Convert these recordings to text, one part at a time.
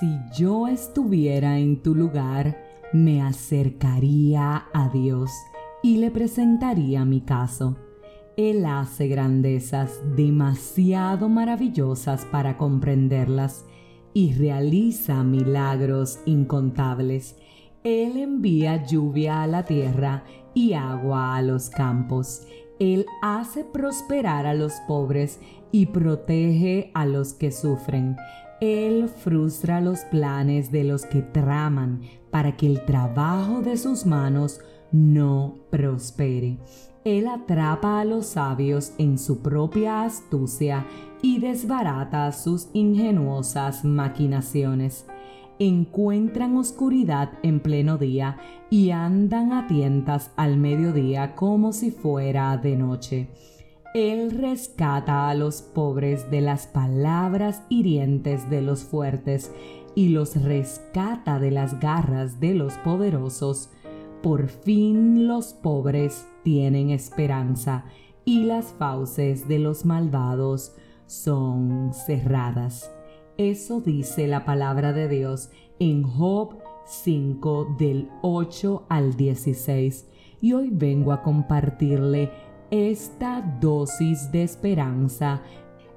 Si yo estuviera en tu lugar, me acercaría a Dios y le presentaría mi caso. Él hace grandezas demasiado maravillosas para comprenderlas y realiza milagros incontables. Él envía lluvia a la tierra y agua a los campos. Él hace prosperar a los pobres y protege a los que sufren. Él frustra los planes de los que traman para que el trabajo de sus manos no prospere. Él atrapa a los sabios en su propia astucia y desbarata sus ingenuosas maquinaciones. Encuentran oscuridad en pleno día y andan a tientas al mediodía como si fuera de noche. Él rescata a los pobres de las palabras hirientes de los fuertes y los rescata de las garras de los poderosos. Por fin los pobres tienen esperanza y las fauces de los malvados son cerradas. Eso dice la palabra de Dios en Job 5 del 8 al 16 y hoy vengo a compartirle esta dosis de esperanza,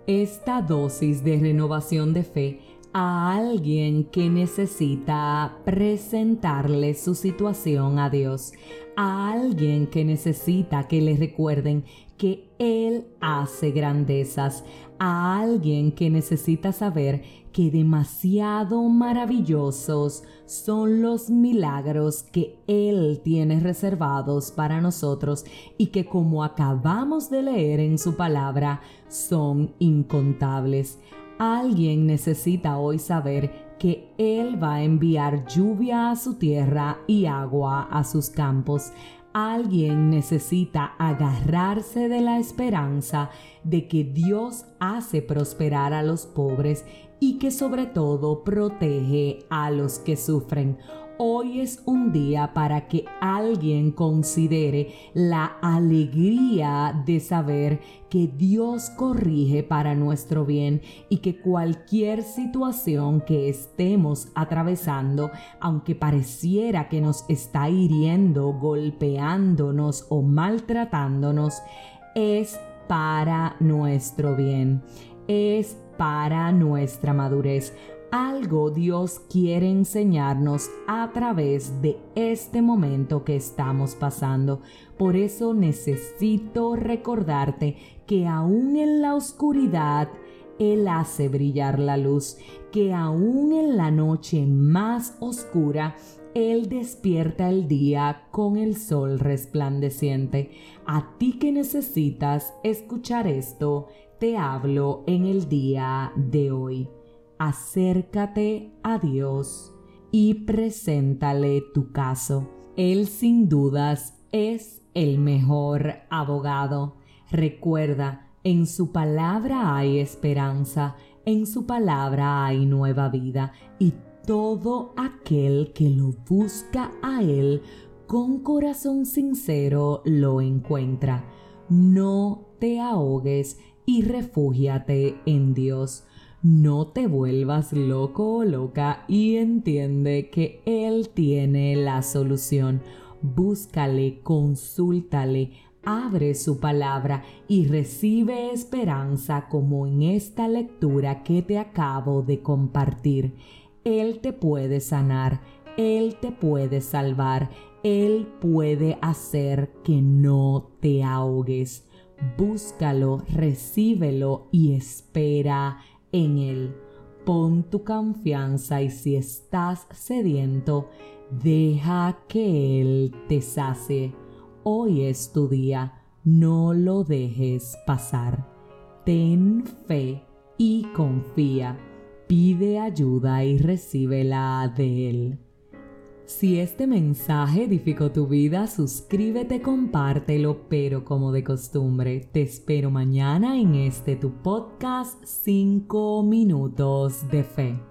esta dosis de renovación de fe a alguien que necesita presentarle su situación a Dios, a alguien que necesita que le recuerden que Él hace grandezas, a alguien que necesita saber que demasiado maravillosos son los milagros que Él tiene reservados para nosotros y que como acabamos de leer en su palabra, son incontables. Alguien necesita hoy saber que Él va a enviar lluvia a su tierra y agua a sus campos. Alguien necesita agarrarse de la esperanza de que Dios hace prosperar a los pobres y que sobre todo protege a los que sufren. Hoy es un día para que alguien considere la alegría de saber que Dios corrige para nuestro bien y que cualquier situación que estemos atravesando, aunque pareciera que nos está hiriendo, golpeándonos o maltratándonos, es para nuestro bien, es para nuestra madurez algo Dios quiere enseñarnos a través de este momento que estamos pasando. Por eso necesito recordarte que aún en la oscuridad, Él hace brillar la luz, que aún en la noche más oscura, Él despierta el día con el sol resplandeciente. A ti que necesitas escuchar esto, te hablo en el día de hoy acércate a Dios y preséntale tu caso. Él sin dudas es el mejor abogado. Recuerda, en su palabra hay esperanza, en su palabra hay nueva vida y todo aquel que lo busca a Él con corazón sincero lo encuentra. No te ahogues y refúgiate en Dios. No te vuelvas loco o loca y entiende que Él tiene la solución. Búscale, consúltale, abre su palabra y recibe esperanza como en esta lectura que te acabo de compartir. Él te puede sanar, Él te puede salvar, Él puede hacer que no te ahogues. Búscalo, recíbelo y espera en Él. Pon tu confianza y si estás sediento, deja que Él te sacie. Hoy es tu día, no lo dejes pasar. Ten fe y confía. Pide ayuda y recíbela de Él. Si este mensaje edificó tu vida, suscríbete, compártelo, pero como de costumbre, te espero mañana en este tu podcast 5 minutos de fe.